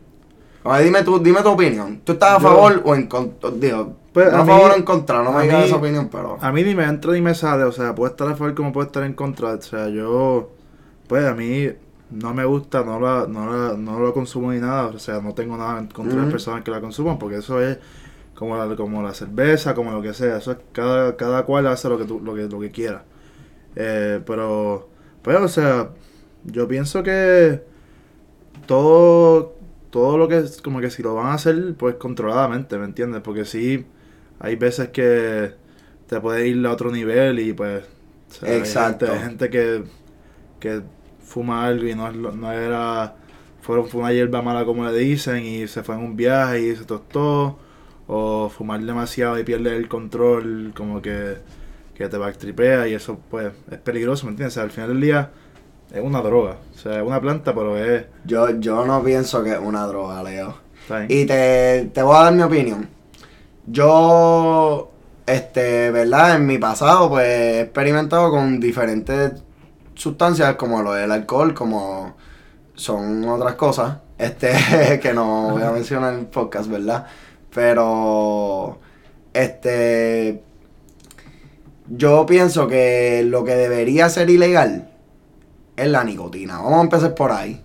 Speaker 1: A ver, dime tu, dime tu opinión. ¿Tú estás a
Speaker 2: Yo-
Speaker 1: favor o en contra? Digo,
Speaker 2: Pues,
Speaker 1: no a,
Speaker 2: mí-
Speaker 1: favor o en contra, no me digas esa opinión, pero...
Speaker 2: A mí ni me entra ni me sale, o sea, puede estar a favor como puede estar en contra. O sea, yo, pues a mí no me gusta, no la, no la, no lo consumo ni nada, o sea, no tengo nada en contra de las personas que la consuman, porque eso es como la, como la cerveza, como lo que sea, eso es cada, cada cual hace lo que tú, lo que, lo que quiera. Eh, pero, pues, o sea, yo pienso que todo, todo lo que es, como que si lo van a hacer, pues controladamente, ¿me entiendes? Porque sí, hay veces que te puede ir a otro nivel y pues... o sea, hay
Speaker 1: Exacto.
Speaker 2: gente- Hay gente, que, que fuma algo y no, es lo- no era... Fueron, fue una hierba mala como le dicen y se fue en un viaje y se tostó. O fumar demasiado y pierde el control como que, que te backtripea y eso pues es peligroso, ¿me entiendes? O sea, al final del día es una droga. O sea, es una planta pero es...
Speaker 1: Yo, yo no pienso que es una droga, Leo. Y te, te voy a dar mi opinión. Yo, este, ¿verdad? En mi pasado, pues, he experimentado con diferentes sustancias, como lo del alcohol, como son otras cosas, este, <laughs> que no voy a mencionar en el podcast, ¿verdad? Pero, este, yo pienso que lo que debería ser ilegal es la nicotina. Vamos a empezar por ahí.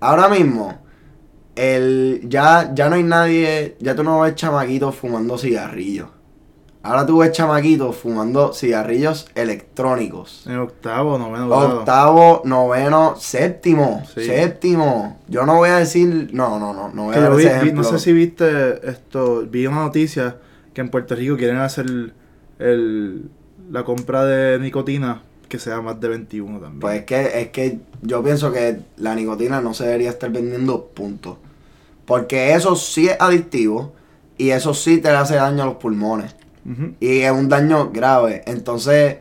Speaker 1: Ahora mismo, el, ya, ya no hay nadie, ya tú no ves chamaquitos fumando cigarrillos. Ahora tú ves chamaquitos fumando cigarrillos electrónicos.
Speaker 2: En octavo, noveno grado.
Speaker 1: Octavo, noveno, séptimo,
Speaker 2: Sí.
Speaker 1: séptimo. Yo no voy a decir, no, no, no, no voy
Speaker 2: Que
Speaker 1: a dar
Speaker 2: yo vi-
Speaker 1: ese
Speaker 2: vi-
Speaker 1: ejemplo.
Speaker 2: no sé si viste esto, vi una noticia que en Puerto Rico quieren hacer el, la compra de nicotina que sea más de 21 también.
Speaker 1: Pues es que, es que yo pienso que la nicotina no se debería estar vendiendo, punto. Porque eso sí es adictivo y eso sí te hace daño a los pulmones. Y es un daño grave. Entonces,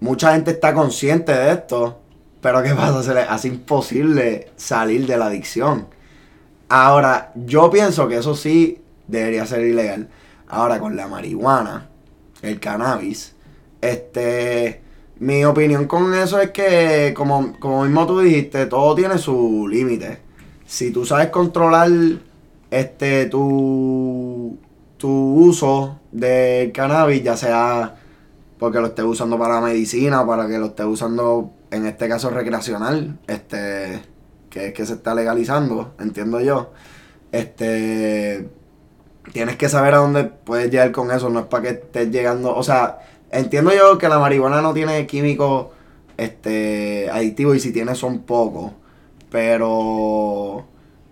Speaker 1: mucha gente está consciente de esto, Pero ¿qué pasa? Se le hace imposible salir de la adicción. Ahora, yo pienso que eso sí debería ser ilegal. Ahora, con la marihuana, el cannabis, este, mi opinión con eso es que, como, como mismo tú dijiste, todo tiene su límite. Si tú sabes controlar este tu, tu uso del cannabis, ya sea porque lo estés usando para medicina, para que lo estés usando, en este caso recreacional, este, que es que se está legalizando, entiendo yo. Este, tienes que saber a dónde puedes llegar con eso, no es para que estés llegando, o sea, entiendo yo que la marihuana no tiene químicos este adictivos y si tiene son pocos, pero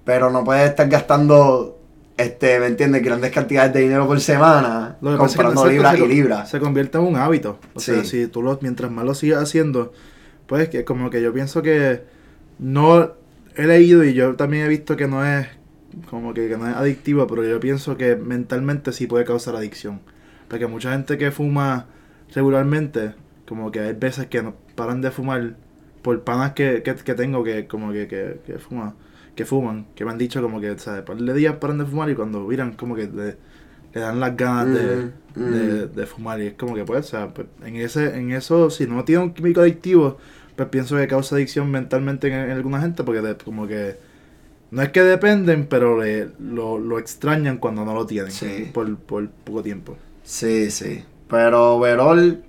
Speaker 1: pero no puedes estar gastando este, ¿me entiendes? Grandes cantidades de dinero por semana
Speaker 2: Lo que pasa es que
Speaker 1: comprando libras
Speaker 2: se-
Speaker 1: y libras.
Speaker 2: Se convierte en un hábito. O sea, si tú lo, mientras más lo sigas haciendo, pues que como que yo pienso que no he leído y yo también he visto que no es como que, que no es adictivo, pero yo pienso que mentalmente sí puede causar adicción. Porque mucha gente que fuma regularmente, como que hay veces que no paran de fumar por panas que, que, que tengo que como que, que, que fuma, que fuman, que me han dicho como que, ¿sabes? Par de días paran de fumar y cuando miran como que le, le dan las ganas de,
Speaker 1: Mm,
Speaker 2: de, de fumar y es como que pues, o sea, pues, en ese, en eso, si no tiene un químico adictivo, pues pienso que causa adicción mentalmente en, en alguna gente porque de- como que no es que dependen, pero le- lo, lo extrañan cuando no lo tienen
Speaker 1: Sí.
Speaker 2: por, por poco tiempo.
Speaker 1: Sí, sí. Pero Verol,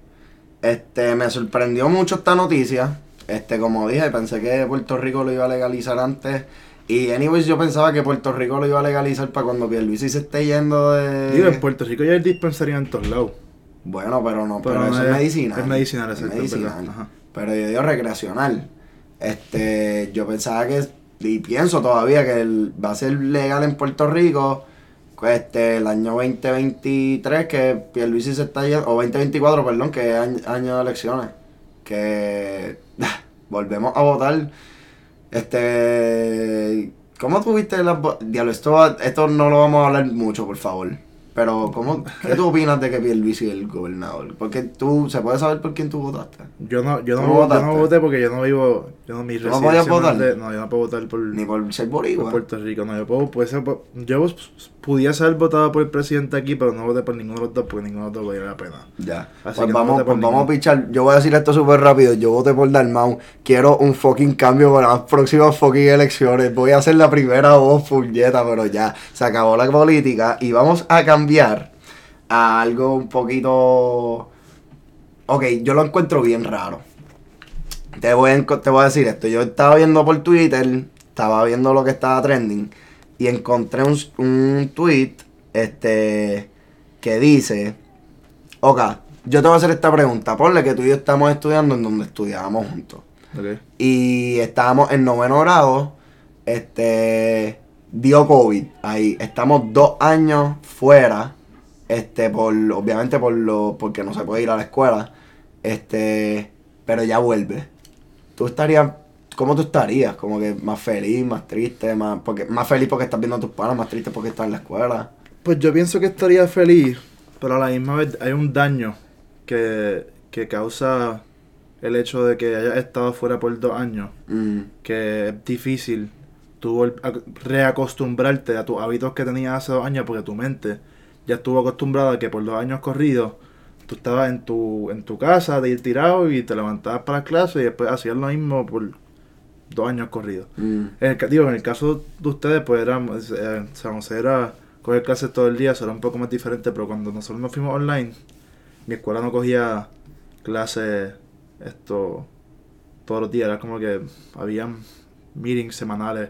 Speaker 1: este, me sorprendió mucho esta noticia. Este, como dije, pensé que Puerto Rico lo iba a legalizar antes. Y anyways, yo pensaba que Puerto Rico lo iba a legalizar para cuando Pierluisi se esté yendo de...
Speaker 2: Digo, en Puerto Rico ya hay dispensario en todos lados.
Speaker 1: Bueno, pero no, pero,
Speaker 2: Pero
Speaker 1: eso es, medicinal.
Speaker 2: es medicinal,
Speaker 1: Es medicinal.
Speaker 2: ajá.
Speaker 1: Pero yo digo recreacional. Este, yo pensaba que, y pienso todavía que el- va a ser legal en Puerto Rico este, el año 2023, que Pierluisi se está yendo, o 2024, perdón, que es año, año de elecciones. Que <laughs> volvemos a votar. Este, ¿cómo tuviste las Diablo, esto, esto no lo vamos a hablar mucho, por favor. Pero, ¿cómo, ¿qué tú opinas de que Pierluisi es el gobernador? Porque tú, ¿se puede saber por quién tú votaste?
Speaker 2: Yo no, yo no,
Speaker 1: ¿Cómo
Speaker 2: yo no
Speaker 1: votaste?
Speaker 2: voté porque yo no vivo, yo no mi
Speaker 1: ¿Tú no podías
Speaker 2: no
Speaker 1: votar?
Speaker 2: de- no, yo no puedo votar por,
Speaker 1: Ni por ser
Speaker 2: por
Speaker 1: boricua.
Speaker 2: Puerto Rico, no, yo puedo, puede ser por- yo pudiese haber votado por el presidente aquí, pero no voté por ninguno de los dos porque ninguno de los dos valía la pena.
Speaker 1: Ya.
Speaker 2: Así
Speaker 1: Pues
Speaker 2: que no
Speaker 1: vamos,
Speaker 2: por
Speaker 1: pues vamos a pichar. Yo voy a decir esto súper rápido. Yo voté por Dalmau. Quiero un fucking cambio para las próximas fucking elecciones. Voy a ser la primera voz puñeta, pero ya. Se acabó la política y vamos a cambiar a algo un poquito. Ok, yo lo encuentro bien raro. Te voy, a, te voy a decir esto. Yo estaba viendo por Twitter, estaba viendo lo que estaba trending y encontré un, un tweet este, que dice, ok, yo te voy a hacer esta pregunta. Ponle que tú y yo estamos estudiando en donde estudiábamos juntos. Y estábamos en noveno grado, este, dio COVID ahí. Estamos dos años fuera, este, por, obviamente por lo, porque no se puede ir a la escuela, este, pero ya vuelve. Tú estarías, ¿cómo tú estarías? Como que más feliz, más triste, más, porque, más feliz porque estás viendo a tus padres, más triste porque estás en la escuela.
Speaker 2: Pues yo pienso que estaría feliz, pero a la misma vez hay un daño que, que causa el hecho de que hayas estado fuera por dos años,
Speaker 1: Mm,
Speaker 2: que es difícil tú reacostumbrarte a tus hábitos que tenías hace dos años porque tu mente ya estuvo acostumbrada a que por dos años corridos tú estabas en tu, en tu casa de ir tirado y te levantabas para las clases y después hacías lo mismo por dos años corridos.
Speaker 1: mm,
Speaker 2: En el, digo, en el caso de ustedes, pues era, eh, San José era coger clases todo el día, eso era un poco más diferente, pero cuando nosotros nos fuimos online, mi escuela no cogía clases esto todos los días, era como que habían meetings semanales,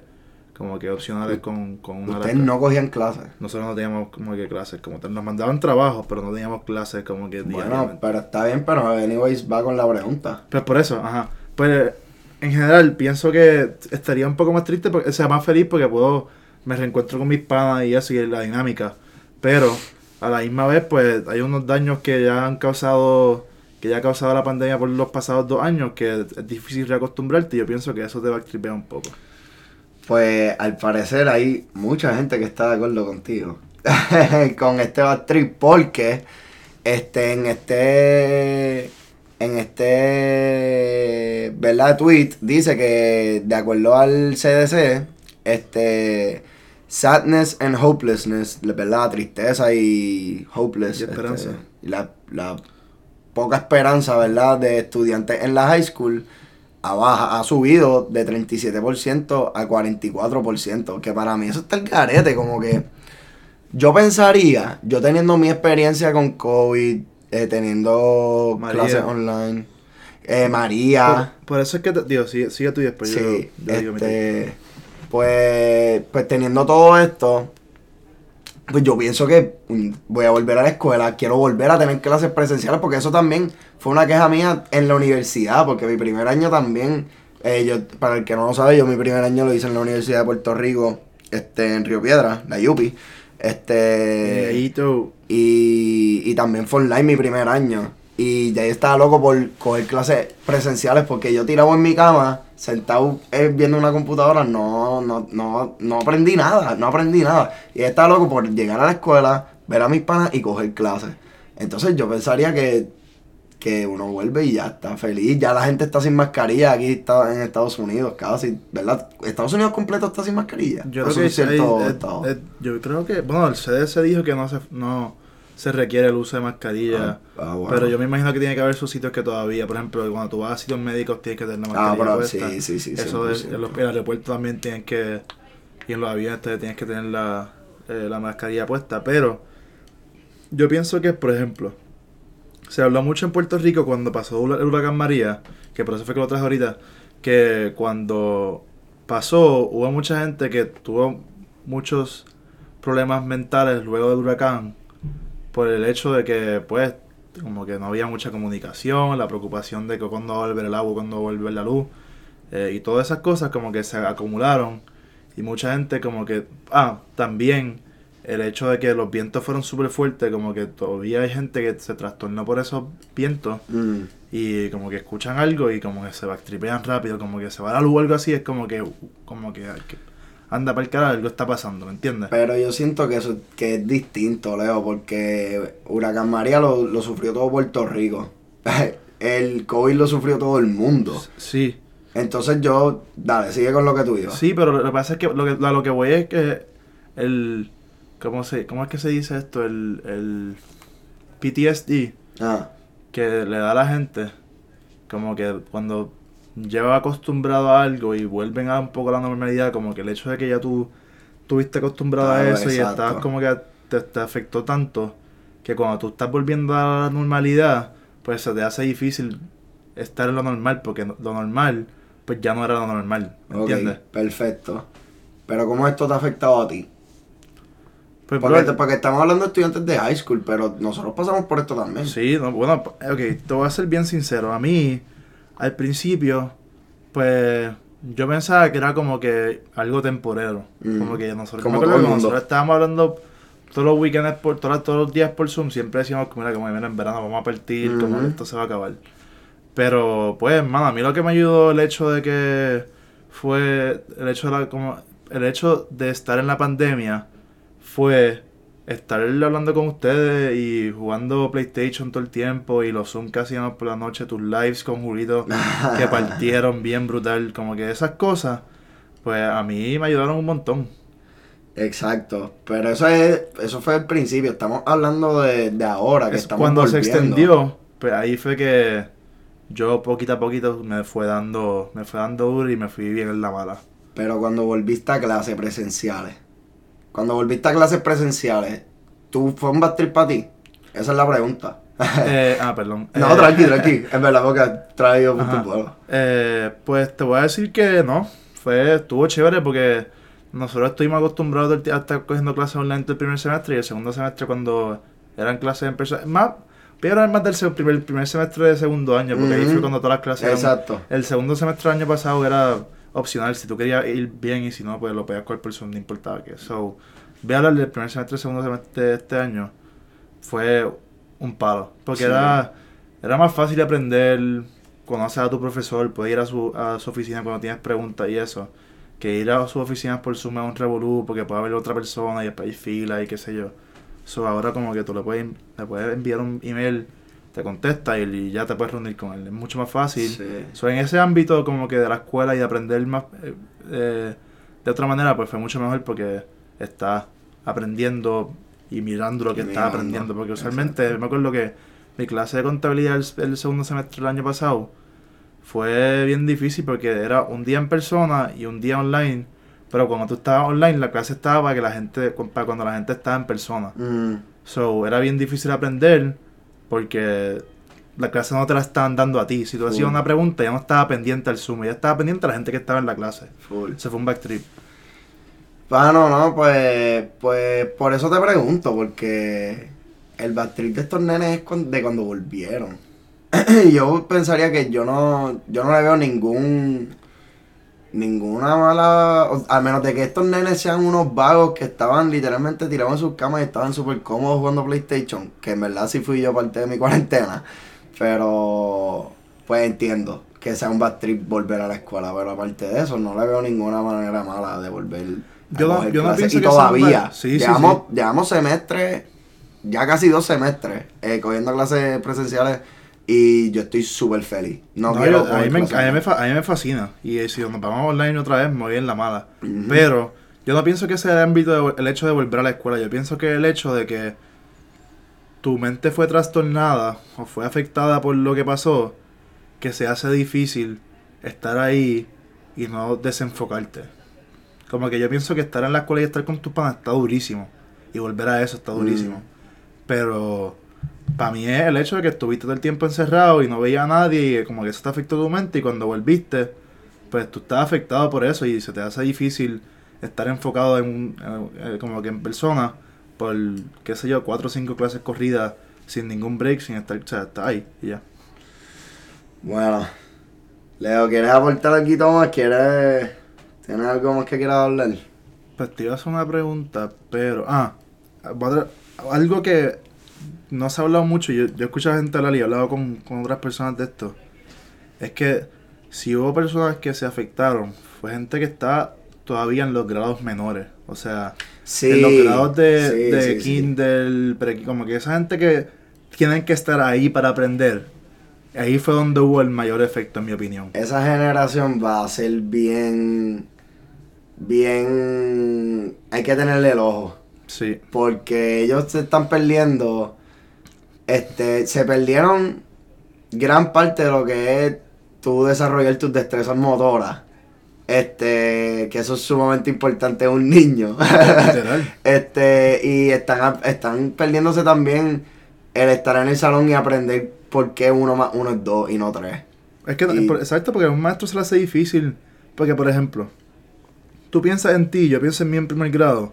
Speaker 2: como que opcionales con, con una
Speaker 1: Ustedes no cogían clases.
Speaker 2: Nosotros no teníamos como que clases, como tal, nos mandaban trabajos, pero no teníamos clases como que
Speaker 1: Bueno,
Speaker 2: diariamente.
Speaker 1: pero está bien, pero anyways va con la pregunta.
Speaker 2: Pues por eso, ajá. Pues en general pienso que estaría un poco más triste, porque, o sea, más feliz porque puedo, me reencuentro con mis panas y eso y la dinámica. Pero a la misma vez, pues hay unos daños que ya han causado, que ya ha causado la pandemia por los pasados dos años, que es difícil reacostumbrarte y yo pienso que eso te va a tripear un poco.
Speaker 1: Pues al parecer hay mucha gente que está de acuerdo contigo <laughs> con este backtrip porque este en este en este, ¿verdad? Tweet dice que de acuerdo al CDC, este, sadness and hopelessness, ¿verdad? Tristeza y hopeless.
Speaker 2: Y esperanza.
Speaker 1: este, la, la poca esperanza, ¿verdad? De estudiantes en la high school ha, baja- ha subido de 37% a 44%, que para mí eso está el carete, como que yo pensaría, yo teniendo mi experiencia con COVID, eh, teniendo
Speaker 2: María.
Speaker 1: clases online, eh, María,
Speaker 2: Por, por eso es que, te, digo, sigue, sigue después yo,
Speaker 1: sí,
Speaker 2: yo digo mi take.
Speaker 1: este, pues, pues teniendo todo esto, pues yo pienso que voy a volver a la escuela, quiero volver a tener clases presenciales, porque eso también fue una queja mía en la universidad, porque mi primer año también, eh, yo, para el que no lo sabe, yo mi primer año lo hice en la Universidad de Puerto Rico, este, en Río Piedra, la Yupi, este... Y, y también fue online mi primer año. Y ya estaba loco por coger clases presenciales porque yo tirado en mi cama, sentado eh, viendo una computadora, no, no, no, no aprendí nada, no aprendí nada. Y estaba loco por llegar a la escuela, ver a mis panas y coger clases. Entonces yo pensaría que, que uno vuelve y ya está feliz. Ya la gente está sin mascarilla aquí está en Estados Unidos, casi, ¿verdad? Estados Unidos completo está sin mascarilla.
Speaker 2: yo
Speaker 1: ¿O
Speaker 2: creo que hay- eh, eh, yo creo que, bueno, el CDC dijo que no se, no se requiere el uso de mascarilla.
Speaker 1: Ah, ah.
Speaker 2: Pero yo me imagino que tiene que haber sus sitios que todavía, por ejemplo, cuando tú vas a sitios médicos tienes que tener la
Speaker 1: Ah,
Speaker 2: mascarilla
Speaker 1: pero
Speaker 2: puesta.
Speaker 1: sí, sí, sí,
Speaker 2: Eso es,
Speaker 1: 100%.
Speaker 2: en los en el aeropuerto también tienen que, y en los aviones tienes que tener la, eh, la mascarilla puesta. Pero yo pienso que, por ejemplo, se habló mucho en Puerto Rico cuando pasó el huracán María, que por eso fue que lo traje ahorita, que cuando pasó hubo mucha gente que tuvo muchos problemas mentales luego del huracán por el hecho de que pues como que no había mucha comunicación, la preocupación de que cuándo va a volver el agua, cuándo va a volver la luz, eh, y todas esas cosas como que se acumularon y mucha gente como que, ah, también el hecho de que los vientos fueron súper fuertes, como que todavía hay gente que se trastornó por esos vientos
Speaker 1: Mm.
Speaker 2: y como que escuchan algo y como que se backtripean rápido, como que se va la luz o algo así, es como que, como que, que anda para el carajo, algo está pasando, ¿me entiendes?
Speaker 1: Pero yo siento que eso que es distinto, Leo, porque Huracán María lo, lo sufrió todo Puerto Rico. <laughs> El COVID lo sufrió todo el mundo.
Speaker 2: Sí,
Speaker 1: Entonces yo, dale, sigue con lo que tú ibas.
Speaker 2: sí, pero lo que pasa es que lo que, a lo que voy es que el, ¿cómo, se, ¿cómo es que se dice esto? El, el PTSD
Speaker 1: Ah,
Speaker 2: que le da a la gente, como que cuando lleva acostumbrado a algo y vuelven a un poco la normalidad, como que el hecho de que ya tú estuviste acostumbrado a eso y estás como que te, te afectó tanto que cuando tú estás volviendo a la normalidad, pues se te hace difícil estar en lo normal, porque lo normal, pues ya no era lo normal, ¿me entiendes?
Speaker 1: perfecto. Pero ¿cómo esto te ha afectado a ti?
Speaker 2: Pues,
Speaker 1: Porque,
Speaker 2: bro,
Speaker 1: porque estamos hablando de estudiantes de high school, pero nosotros pasamos por esto también.
Speaker 2: Sí, no, bueno, ok, te voy a ser bien sincero. A mí, al principio, pues yo pensaba que era como que algo temporero.
Speaker 1: Mm.
Speaker 2: Como que nosotros,
Speaker 1: Como todo el mundo.
Speaker 2: nosotros estábamos hablando todos los weekends, por, todas- todos los días por Zoom, siempre decíamos que mira, como mira, en verano vamos a partir, como que esto se va a acabar. Pero, pues, mano, a mí lo que me ayudó el hecho de que fue el hecho de la, como el hecho de estar en la pandemia fue estar hablando con ustedes y jugando PlayStation todo el tiempo y los Zoom hacíamos por la noche, tus lives con Julito <laughs> que partieron bien brutal, como que esas cosas, pues a mí me ayudaron un montón.
Speaker 1: Exacto. Pero eso es, eso fue el principio. Estamos hablando de, de ahora, que
Speaker 2: Es
Speaker 1: estamos
Speaker 2: cuando se extendió, pues ahí fue que yo poquito a poquito me fue dando, me fue dando duro y me fui bien en la mala.
Speaker 1: Pero cuando volviste a clases presenciales, cuando volviste a clases presenciales, ¿tú fue un trip para ti? Esa es la pregunta.
Speaker 2: Eh, ah, <laughs> perdón.
Speaker 1: no,
Speaker 2: Eh,
Speaker 1: tranqui, tranqui. <laughs> Es verdad, porque has traído
Speaker 2: Ajá.
Speaker 1: tu pueblo.
Speaker 2: Eh, pues te voy a decir que no. Fue, estuvo chévere porque nosotros estuvimos acostumbrados a estar cogiendo clases online el primer semestre y el segundo semestre cuando eran clases en persona. Más, voy a hablar más del primer, primer semestre de segundo año, porque ahí
Speaker 1: Ujú.
Speaker 2: fue cuando todas las clases eran-
Speaker 1: Exacto.
Speaker 2: El segundo semestre del año pasado era opcional, si tú querías ir bien y si no, pues lo podías coger por Zoom, no importaba que. So, voy a hablar del primer semestre segundo semestre de este año. Fue un palo. Porque
Speaker 1: Sí.
Speaker 2: era, era más fácil aprender, conocer a tu profesor, puedes ir a su, a su oficina cuando tienes preguntas y eso. Que ir a sus oficinas por Zoom es un revolú, porque puede haber otra persona y después hay fila y qué sé yo. So, ahora como que tú le puedes, le puedes enviar un email te contesta y, ya te puedes reunir con él. Es mucho más fácil.
Speaker 1: Sí.
Speaker 2: So, en ese ámbito como que de la escuela y de aprender más eh, eh, de otra manera, pues fue mucho mejor porque estás aprendiendo y mirando lo que estás aprendiendo. Porque usualmente me acuerdo que mi clase de contabilidad el, el segundo semestre del año pasado fue bien difícil porque era un día en persona y un día online. Pero cuando tú estabas online, la clase estaba para que la gente, para cuando la gente estaba en persona.
Speaker 1: Mm,
Speaker 2: So, era bien difícil aprender porque la clase no te la estaban dando a ti. Si tú hacías una pregunta, ya no estaba pendiente al Zoom, ya estaba pendiente a la gente que estaba en la clase.
Speaker 1: full.
Speaker 2: Se fue un backtrip.
Speaker 1: Bueno, no, pues, pues por eso te pregunto, porque el backtrip de estos nenes es de cuando volvieron. <clears throat> Yo pensaría que yo no, yo no le veo ningún, ninguna mala, o- al menos de que estos nenes sean unos vagos que estaban literalmente tirados en sus camas y estaban súper cómodos jugando PlayStation, que en verdad sí fui yo parte de mi <laughs> cuarentena, pero pues entiendo que sea un backtrip volver a la escuela, pero aparte de eso no le veo ninguna manera mala de volver. a
Speaker 2: Yo no-
Speaker 1: coger
Speaker 2: yo no pienso
Speaker 1: y
Speaker 2: que
Speaker 1: todavía,
Speaker 2: sí, sí,
Speaker 1: llevamos, llevamos semestres, ya casi dos semestres, eh, cogiendo clases presenciales y yo estoy súper feliz. No,
Speaker 2: No,
Speaker 1: quiero
Speaker 2: yo- a, mí me, a, mí me, a mí me fascina. Y eh, si nos vamos online otra vez, me voy en la mala. Pero yo no pienso que sea el ámbito de el hecho de volver a la escuela. Yo pienso que el hecho de que tu mente fue trastornada o fue afectada por lo que pasó, que se hace difícil estar ahí y no desenfocarte. Como que yo pienso que estar en la escuela y estar con tus panas está durísimo. Y volver a eso está durísimo.
Speaker 1: Mm.
Speaker 2: Pero para mí es el hecho de que estuviste todo el tiempo encerrado y no veía a nadie y como que eso te afectó tu mente y cuando volviste, pues tú estás afectado por eso y se te hace difícil estar enfocado en un- eh, como que en persona por, qué sé yo, cuatro o cinco clases corridas sin ningún break, sin estar, o sea, está ahí y ya.
Speaker 1: Bueno, Leo, ¿quieres aportar algo más? ¿Quieres... ¿Tienes algo más que quieras hablar?
Speaker 2: Pues te iba a hacer una pregunta, pero. Ah, algo que no se ha hablado mucho. Yo, yo he escuchado gente hablar y he hablado con, con otras personas de esto. Es que si hubo personas que se afectaron, fue gente que está todavía en los grados menores. O sea,
Speaker 1: Sí.
Speaker 2: en los grados de,
Speaker 1: sí,
Speaker 2: de
Speaker 1: sí.
Speaker 2: Kindle, pre- como que esa gente que tienen que estar ahí para aprender. Ahí fue donde hubo el mayor efecto, en mi opinión.
Speaker 1: Esa generación va a ser bien... Bien... Hay que tenerle el ojo.
Speaker 2: Sí.
Speaker 1: porque ellos se están perdiendo, este, se perdieron gran parte de lo que es tú desarrollar tus destrezas motoras, este, que eso es sumamente importante en un niño, <laughs> este, y están, están perdiéndose también el estar en el salón y aprender por qué uno más uno es dos y no tres.
Speaker 2: Es que,
Speaker 1: Y-
Speaker 2: exacto, porque a un maestro se le hace difícil. Porque, por ejemplo, tú piensas en ti, yo pienso en mí en primer grado.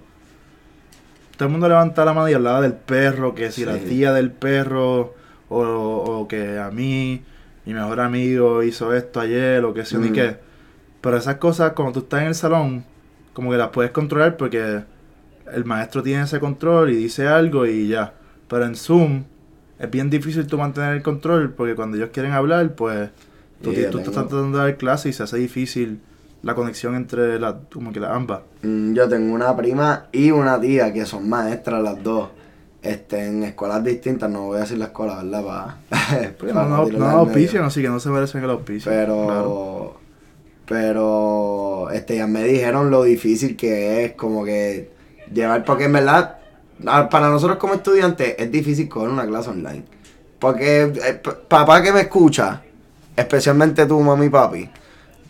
Speaker 2: Todo el mundo levanta la mano y hablaba del perro, que si la
Speaker 1: Sí.
Speaker 2: tía del perro, o, o que a mí, mi mejor amigo hizo esto ayer, o que sé yo ni
Speaker 1: Mm.
Speaker 2: qué. Pero esas cosas, cuando tú estás en el salón, como que las puedes controlar porque el maestro tiene ese control y dice algo y ya. Pero en Zoom es bien difícil tú mantener el control porque cuando ellos quieren hablar, pues tú,
Speaker 1: yo
Speaker 2: tú estás tratando de dar clase y se hace difícil la conexión entre las como que las ambas.
Speaker 1: Mm, Yo tengo una prima y una tía que son maestras las dos. Este, en escuelas distintas, no voy a decir la escuela, ¿verdad? Pa-
Speaker 2: Porque <laughs>
Speaker 1: para
Speaker 2: no, no, no auspician, así que no se merecen el auspicio.
Speaker 1: Pero,
Speaker 2: Claro.
Speaker 1: pero, este, ya me dijeron lo difícil que es como que llevar, porque en verdad, para nosotros como estudiantes es difícil coger una clase online. Porque eh, papá que me escucha, especialmente tú, mami y papi,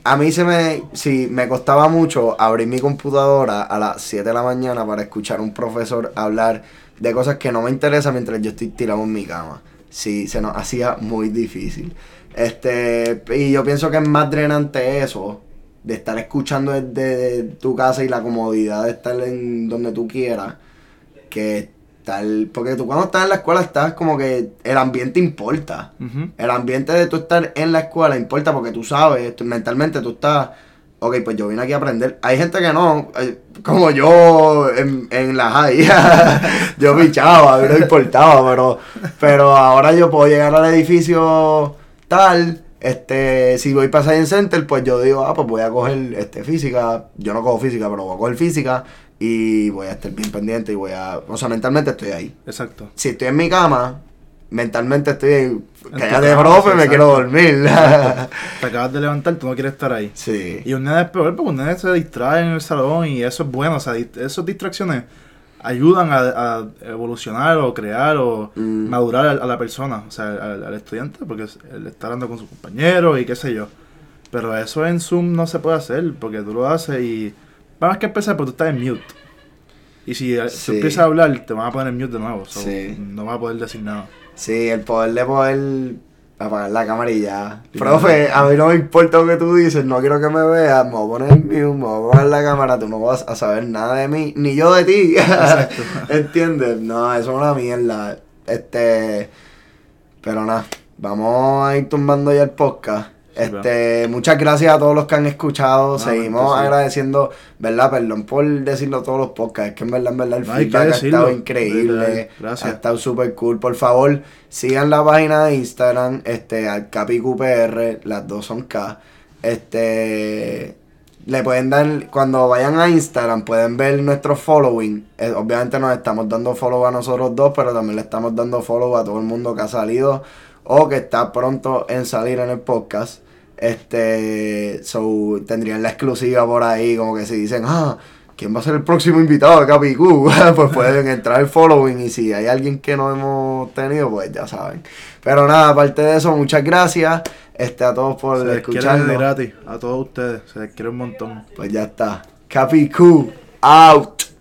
Speaker 1: a mí se me, sí, me costaba mucho abrir mi computadora a las 7 de la mañana para escuchar a un profesor hablar de cosas que no me interesan mientras yo estoy tirado en mi cama. Sí, se nos hacía muy difícil. Este, y yo pienso que es más drenante eso, de estar escuchando desde tu casa y la comodidad de estar en donde tú quieras, que estar, porque tú cuando estás en la escuela estás como que el ambiente importa. El ambiente de tú estar en la escuela importa porque tú sabes, tú- mentalmente tú estás, ok, pues yo vine aquí a aprender. Hay gente que no, eh, como yo en, en la high, <laughs> yo pichaba, a mí no importaba, pero, pero ahora yo puedo llegar al edificio tal, este, si voy para Science Center, pues yo digo, ah, pues voy a coger este, física, yo no cojo física, pero voy a coger física y voy a estar bien pendiente y voy a, o sea, mentalmente estoy ahí
Speaker 2: Exacto.
Speaker 1: si estoy en mi cama, mentalmente estoy,
Speaker 2: tu
Speaker 1: cállate, profe, me
Speaker 2: exacto.
Speaker 1: quiero dormir.
Speaker 2: Te acabas de levantar, tú no quieres estar ahí.
Speaker 1: sí.
Speaker 2: Y un nene es peor porque un nene se distrae en el salón y eso es bueno. O sea, esas distracciones ayudan a, a evolucionar o crear o
Speaker 1: Mm.
Speaker 2: madurar a, a la persona, o sea, al, al estudiante, porque él está hablando con sus compañeros y qué sé yo. Pero eso en Zoom no se puede hacer porque tú lo haces y. Vamos que empezar, porque tú estás en mute. Y si eh,
Speaker 1: Sí.
Speaker 2: tú empiezas a hablar, te van a poner en mute de nuevo. so,
Speaker 1: Sí.
Speaker 2: No vas a poder decir nada.
Speaker 1: Sí, el poder de poder apagar la cámara y ya. Profe, a mí no me importa lo que tú dices, no quiero que me veas, me voy a poner mute, me voy a apagar la cámara, tú no vas a saber nada de mí, ni yo de ti. <laughs> ¿Entiendes? No, eso es una mierda. Este. Pero nada, vamos a ir tumbando ya el podcast. Este, muchas gracias a todos los que han escuchado.
Speaker 2: No,
Speaker 1: Seguimos agradeciendo, ¿verdad? Perdón por decirlo todos los podcasts. Es que en verdad, en verdad, el
Speaker 2: No,
Speaker 1: feedback ha estado increíble.
Speaker 2: Gracias.
Speaker 1: Ha estado súper cool. Por favor, sigan la página de Instagram, este, al CapiQPR, las dos son K. Este, le pueden dar, cuando vayan a Instagram, pueden ver nuestro following. Eh, obviamente nos estamos dando follow a nosotros dos, pero también le estamos dando follow a todo el mundo que ha salido o que está pronto en salir en el podcast. Este, so, tendrían la exclusiva por ahí, como que si dicen, ah, ¿quién va a ser el próximo invitado de Capicú? <laughs> pues pueden entrar al following y si hay alguien que no hemos tenido, pues ya saben. Pero nada, aparte de eso, muchas gracias este, a todos por
Speaker 2: Se les
Speaker 1: escucharnos.
Speaker 2: gratis a todos ustedes. Se les quiere un montón.
Speaker 1: Pues ya está. Capicú, out.